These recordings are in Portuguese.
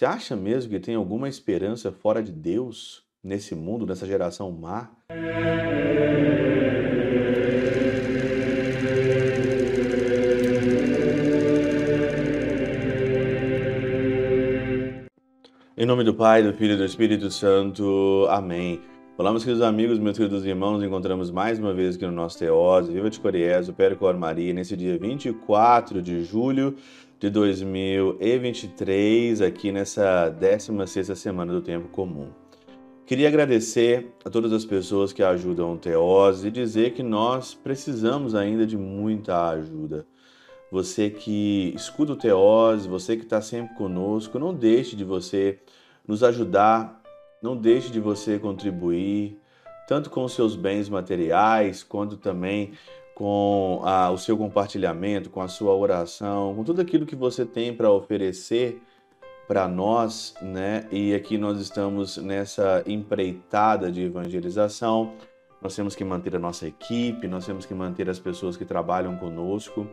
Você acha mesmo que tem alguma esperança fora de Deus nesse mundo, nessa geração má? Em nome do Pai, do Filho e do Espírito Santo. Amém. Olá, meus queridos amigos, meus queridos irmãos, nos encontramos mais uma vez aqui no nosso Teose, Viva de Coriés, o Percor Maria, nesse dia 24 de julho de 2023, aqui nessa 16ª semana do Tempo Comum. Queria agradecer a todas as pessoas que ajudam o Teose e dizer que nós precisamos ainda de muita ajuda. Você que escuta o Teose, você que está sempre conosco, não deixe de você nos ajudar, não deixe de você contribuir, tanto com seus bens materiais, quanto também com a, o seu compartilhamento, com a sua oração, com tudo aquilo que você tem para oferecer para nós, né? E aqui nós estamos nessa empreitada de evangelização. Nós temos que manter a nossa equipe, nós temos que manter as pessoas que trabalham conosco.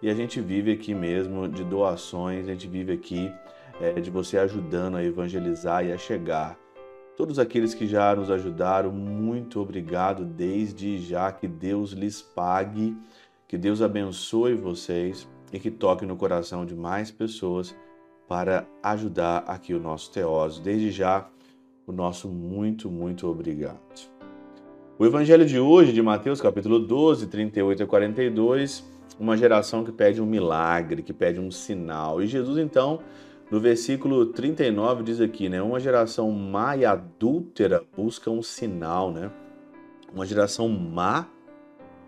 E a gente vive aqui mesmo de doações, a gente vive aqui é, de você ajudando a evangelizar e a chegar. Todos aqueles que já nos ajudaram, muito obrigado desde já. Que Deus lhes pague, que Deus abençoe vocês e que toque no coração de mais pessoas para ajudar aqui o nosso Teóso. Desde já, o nosso muito, muito obrigado. O evangelho de hoje, de Mateus, capítulo 12, 38 a 42, uma geração que pede um milagre, que pede um sinal. E Jesus, então, no versículo 39 diz aqui, né? Uma geração má e adúltera busca um sinal, né? Uma geração má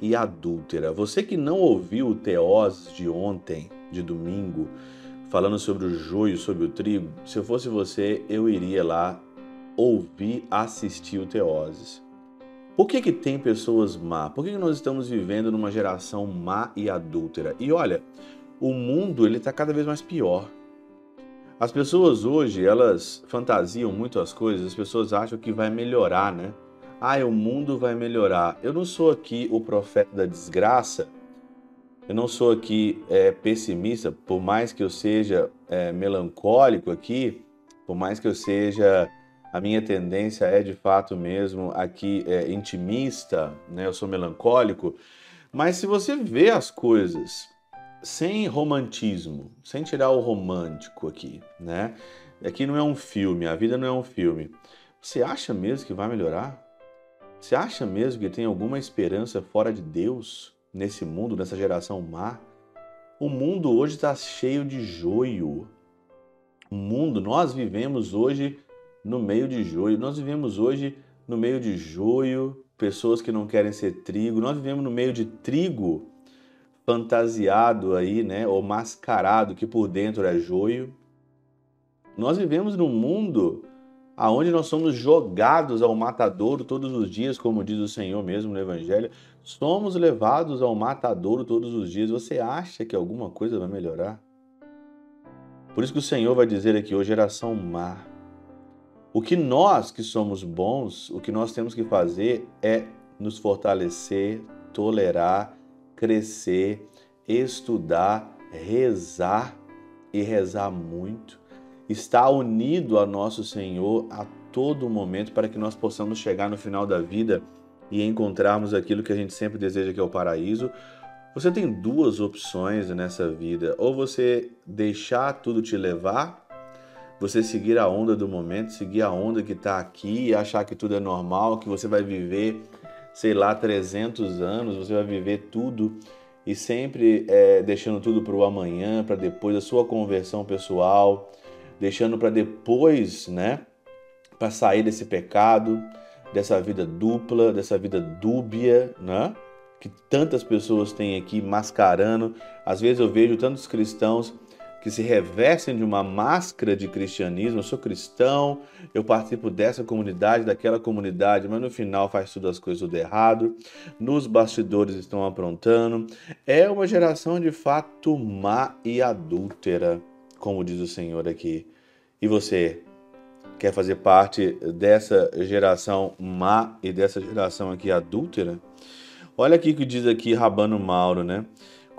e adúltera. Você que não ouviu o Teós de ontem, de domingo, falando sobre o joio, sobre o trigo, se eu fosse você, eu iria lá ouvir, assistir o Teoses. Por que, que tem pessoas má? Por que, que nós estamos vivendo numa geração má e adúltera? E olha, o mundo ele está cada vez mais pior. As pessoas hoje, elas fantasiam muito as coisas, as pessoas acham que vai melhorar, né? Ah, o mundo vai melhorar. Eu não sou aqui o profeta da desgraça, eu não sou aqui é, pessimista, por mais que eu seja é, melancólico aqui, por mais que eu seja a minha tendência é de fato mesmo aqui é, intimista, né? Eu sou melancólico. Mas se você vê as coisas sem romantismo, sem tirar o romântico aqui, né? Aqui não é um filme, a vida não é um filme. Você acha mesmo que vai melhorar? Você acha mesmo que tem alguma esperança fora de Deus nesse mundo, nessa geração má? O mundo hoje está cheio de joio. O mundo, nós vivemos hoje no meio de joio. Nós vivemos hoje no meio de joio, pessoas que não querem ser trigo. Nós vivemos no meio de trigo fantasiado aí, né, ou mascarado que por dentro é joio. Nós vivemos num mundo aonde nós somos jogados ao matadouro todos os dias, como diz o Senhor mesmo no evangelho. Somos levados ao matadouro todos os dias. Você acha que alguma coisa vai melhorar? Por isso que o Senhor vai dizer aqui, ô geração má, o que nós que somos bons, o que nós temos que fazer é nos fortalecer, tolerar, crescer, estudar, rezar e rezar muito, estar unido a nosso Senhor a todo momento para que nós possamos chegar no final da vida e encontrarmos aquilo que a gente sempre deseja que é o paraíso. Você tem duas opções nessa vida: ou você deixar tudo te levar você seguir a onda do momento, seguir a onda que está aqui e achar que tudo é normal, que você vai viver, sei lá, 300 anos, você vai viver tudo e sempre é, deixando tudo para o amanhã, para depois a sua conversão pessoal, deixando para depois, né, para sair desse pecado, dessa vida dupla, dessa vida dúbia, né? Que tantas pessoas têm aqui mascarando. Às vezes eu vejo tantos cristãos que se revestem de uma máscara de cristianismo. Eu sou cristão, eu participo dessa comunidade, daquela comunidade, mas no final faz tudo as coisas tudo errado. Nos bastidores estão aprontando. É uma geração de fato má e adúltera, como diz o Senhor aqui. E você quer fazer parte dessa geração má e dessa geração aqui adúltera? Olha aqui o que diz aqui Rabano Mauro, né?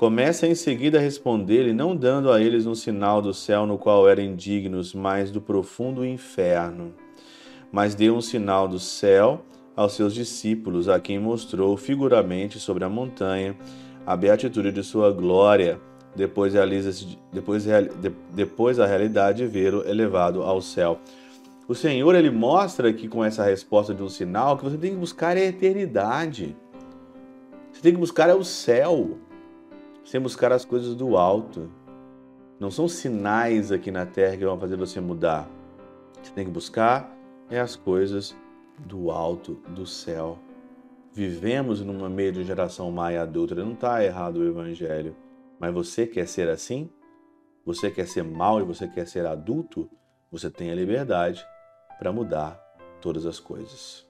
Começa em seguida a responder-lhe, não dando a eles um sinal do céu no qual eram indignos, mas do profundo inferno. Mas deu um sinal do céu aos seus discípulos, a quem mostrou figuramente sobre a montanha a beatitude de sua glória. Depois, realiza depois, depois a realidade de vê-lo elevado ao céu. O Senhor ele mostra aqui com essa resposta de um sinal que você tem que buscar a eternidade. Você tem que buscar é o céu sem buscar as coisas do alto. Não são sinais aqui na terra que vão fazer você mudar. Você tem que buscar é as coisas do alto, do céu. Vivemos numa meio de geração e adulta, não está errado o evangelho. Mas você quer ser assim? Você quer ser mal e você quer ser adulto? Você tem a liberdade para mudar todas as coisas.